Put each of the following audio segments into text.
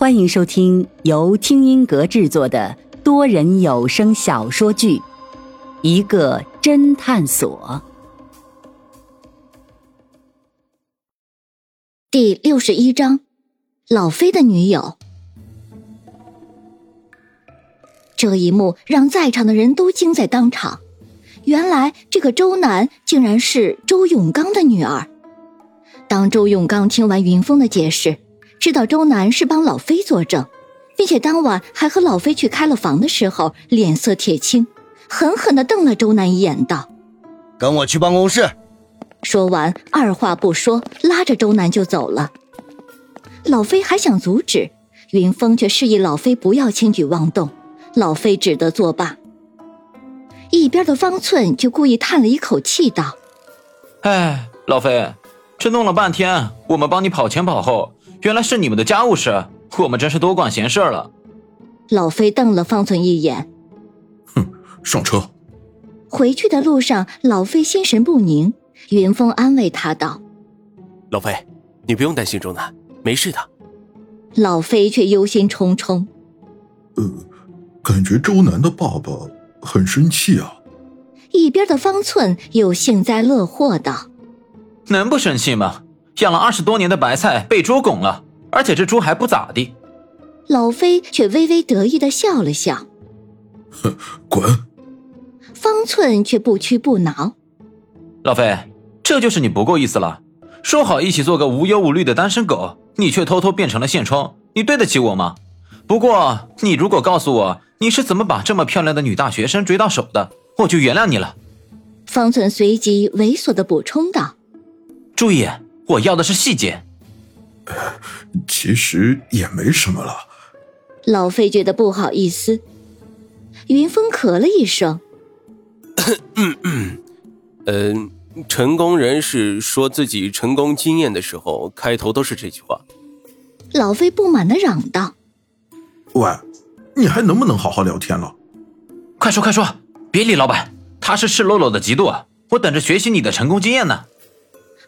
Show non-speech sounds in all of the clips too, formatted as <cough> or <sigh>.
欢迎收听由听音阁制作的多人有声小说剧《一个侦探所》第六十一章：老飞的女友。这一幕让在场的人都惊在当场。原来这个周楠竟然是周永刚的女儿。当周永刚听完云峰的解释，知道周南是帮老飞作证，并且当晚还和老飞去开了房的时候，脸色铁青，狠狠地瞪了周南一眼，道：“跟我去办公室。”说完，二话不说，拉着周南就走了。老飞还想阻止，云峰却示意老飞不要轻举妄动，老飞只得作罢。一边的方寸就故意叹了一口气，道：“哎，老飞。”这弄了半天，我们帮你跑前跑后，原来是你们的家务事，我们真是多管闲事了。老飞瞪了方寸一眼，哼，上车。回去的路上，老飞心神不宁。云峰安慰他道：“老飞，你不用担心周南，没事的。”老飞却忧心忡忡：“呃，感觉周南的爸爸很生气啊。”一边的方寸又幸灾乐祸道。能不生气吗？养了二十多年的白菜被猪拱了，而且这猪还不咋地。老飞却微微得意的笑了笑，哼，滚！方寸却不屈不挠。老飞，这就是你不够意思了。说好一起做个无忧无虑的单身狗，你却偷偷变成了现充，你对得起我吗？不过你如果告诉我你是怎么把这么漂亮的女大学生追到手的，我就原谅你了。方寸随即猥琐的补充道。注意，我要的是细节。<laughs> 其实也没什么了。老费觉得不好意思。云峰咳了一声。嗯 <coughs> 嗯，嗯，成功人士说自己成功经验的时候，开头都是这句话。老费不满的嚷道：“喂，你还能不能好好聊天了？快说快说，别理老板，他是赤裸裸的嫉妒啊，我等着学习你的成功经验呢。”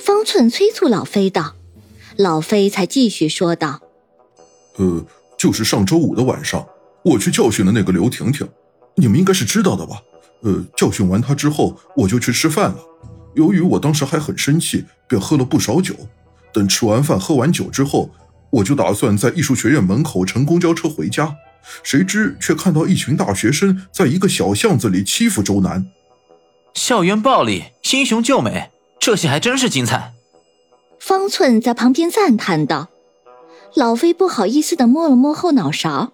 方寸催促老飞道，老飞才继续说道：“呃，就是上周五的晚上，我去教训了那个刘婷婷，你们应该是知道的吧？呃，教训完她之后，我就去吃饭了。由于我当时还很生气，便喝了不少酒。等吃完饭、喝完酒之后，我就打算在艺术学院门口乘公交车回家，谁知却看到一群大学生在一个小巷子里欺负周南。校园暴力，英雄救美。”这戏还真是精彩。方寸在旁边赞叹道：“老飞不好意思的摸了摸后脑勺。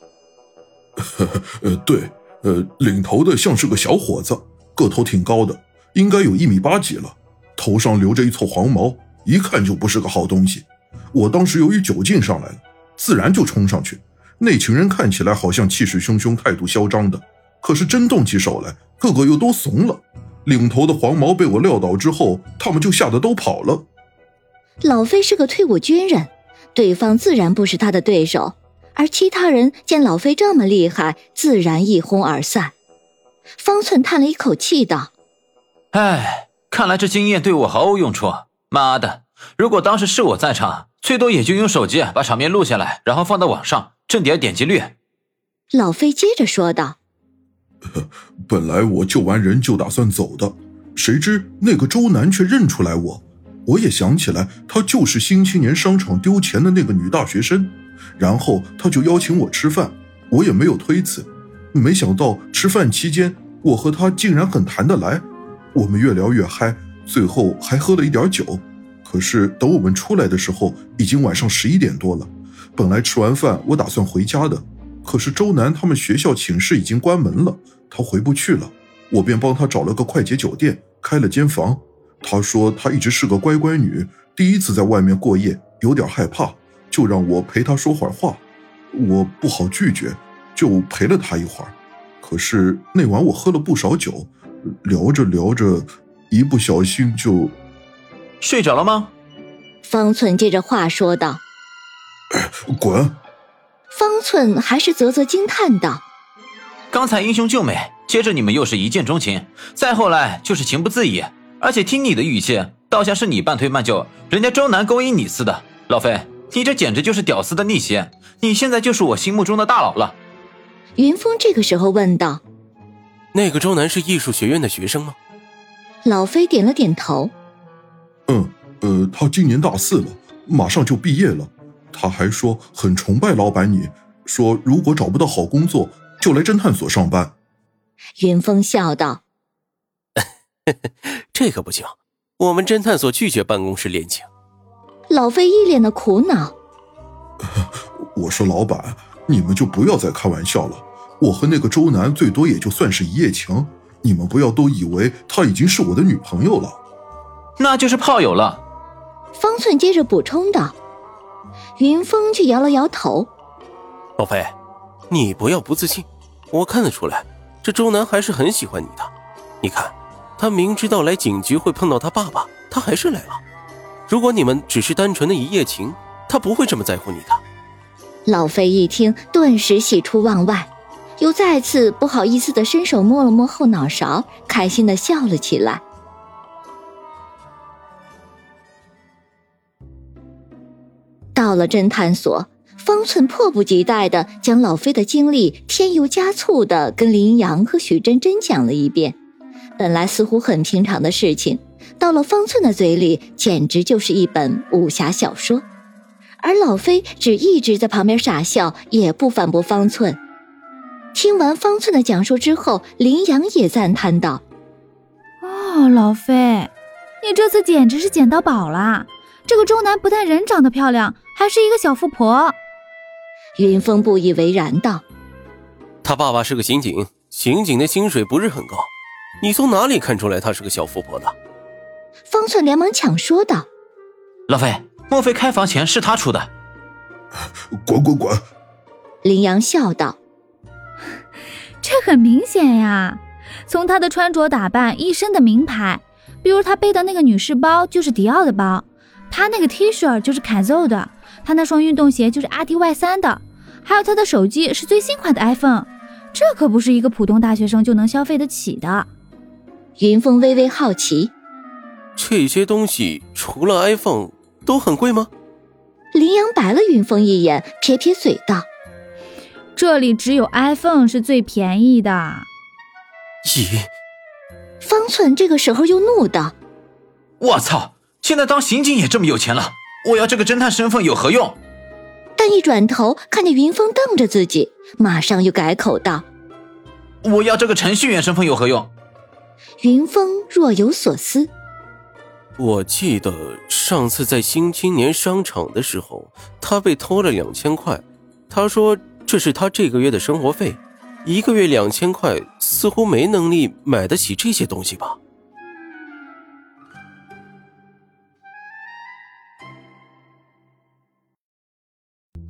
<laughs> ”呃，对，呃，领头的像是个小伙子，个头挺高的，应该有一米八几了，头上留着一撮黄毛，一看就不是个好东西。我当时由于酒劲上来了，自然就冲上去。那群人看起来好像气势汹汹、态度嚣张的，可是真动起手来，个个又都怂了。领头的黄毛被我撂倒之后，他们就吓得都跑了。老飞是个退伍军人，对方自然不是他的对手，而其他人见老飞这么厉害，自然一哄而散。方寸叹了一口气道：“哎，看来这经验对我毫无用处。妈的，如果当时是我在场，最多也就用手机把场面录下来，然后放到网上挣点点击率。”老飞接着说道。<laughs> 本来我救完人就打算走的，谁知那个周南却认出来我。我也想起来，她就是新青年商场丢钱的那个女大学生。然后他就邀请我吃饭，我也没有推辞。没想到吃饭期间，我和他竟然很谈得来，我们越聊越嗨，最后还喝了一点酒。可是等我们出来的时候，已经晚上十一点多了。本来吃完饭我打算回家的。可是周南他们学校寝室已经关门了，他回不去了，我便帮他找了个快捷酒店，开了间房。他说他一直是个乖乖女，第一次在外面过夜，有点害怕，就让我陪他说会儿话。我不好拒绝，就陪了他一会儿。可是那晚我喝了不少酒，聊着聊着，一不小心就睡着了吗？方寸接着话说道：“滚！”方寸还是啧啧惊叹道：“刚才英雄救美，接着你们又是一见钟情，再后来就是情不自已。而且听你的语气，倒像是你半推半就，人家周南勾引你似的。老飞，你这简直就是屌丝的逆袭！你现在就是我心目中的大佬了。云峰这个时候问道：“那个周南是艺术学院的学生吗？”老飞点了点头。嗯，呃，他今年大四了，马上就毕业了。他还说很崇拜老板你，说如果找不到好工作，就来侦探所上班。云峰笑道：“ <laughs> 这可不行，我们侦探所拒绝办公室恋情。”老费一脸的苦恼。<laughs> 我说老板，你们就不要再开玩笑了。我和那个周南最多也就算是一夜情，你们不要都以为她已经是我的女朋友了。那就是炮友了。方寸接着补充道。云峰却摇了摇头。老飞，你不要不自信。我看得出来，这周南还是很喜欢你的。你看，他明知道来警局会碰到他爸爸，他还是来了。如果你们只是单纯的一夜情，他不会这么在乎你的。老飞一听，顿时喜出望外，又再次不好意思的伸手摸了摸后脑勺，开心的笑了起来。到了侦探所，方寸迫不及待的将老飞的经历添油加醋的跟林阳和许真真讲了一遍。本来似乎很平常的事情，到了方寸的嘴里，简直就是一本武侠小说。而老飞只一直在旁边傻笑，也不反驳方寸。听完方寸的讲述之后，林阳也赞叹道：“哦，老飞，你这次简直是捡到宝了！这个周南不但人长得漂亮，还是一个小富婆。”云峰不以为然道：“他爸爸是个刑警，刑警的薪水不是很高，你从哪里看出来他是个小富婆的？”方寸连忙抢说道：“老飞。”莫非开房钱是他出的？滚滚滚！林阳笑道：“这很明显呀，从他的穿着打扮，一身的名牌，比如他背的那个女士包就是迪奥的包，他那个 T 恤就是凯 o 的，他那双运动鞋就是阿迪 Y 三的，还有他的手机是最新款的 iPhone，这可不是一个普通大学生就能消费得起的。”云峰微微好奇：“这些东西除了 iPhone。”都很贵吗？林阳白了云峰一眼，撇撇嘴道：“这里只有 iPhone 是最便宜的。”咦！方寸这个时候又怒道：“我操！现在当刑警也这么有钱了，我要这个侦探身份有何用？”但一转头看见云峰瞪着自己，马上又改口道：“我要这个程序员身份有何用？”云峰若有所思。我记得上次在新青年商场的时候，他被偷了两千块。他说这是他这个月的生活费，一个月两千块，似乎没能力买得起这些东西吧。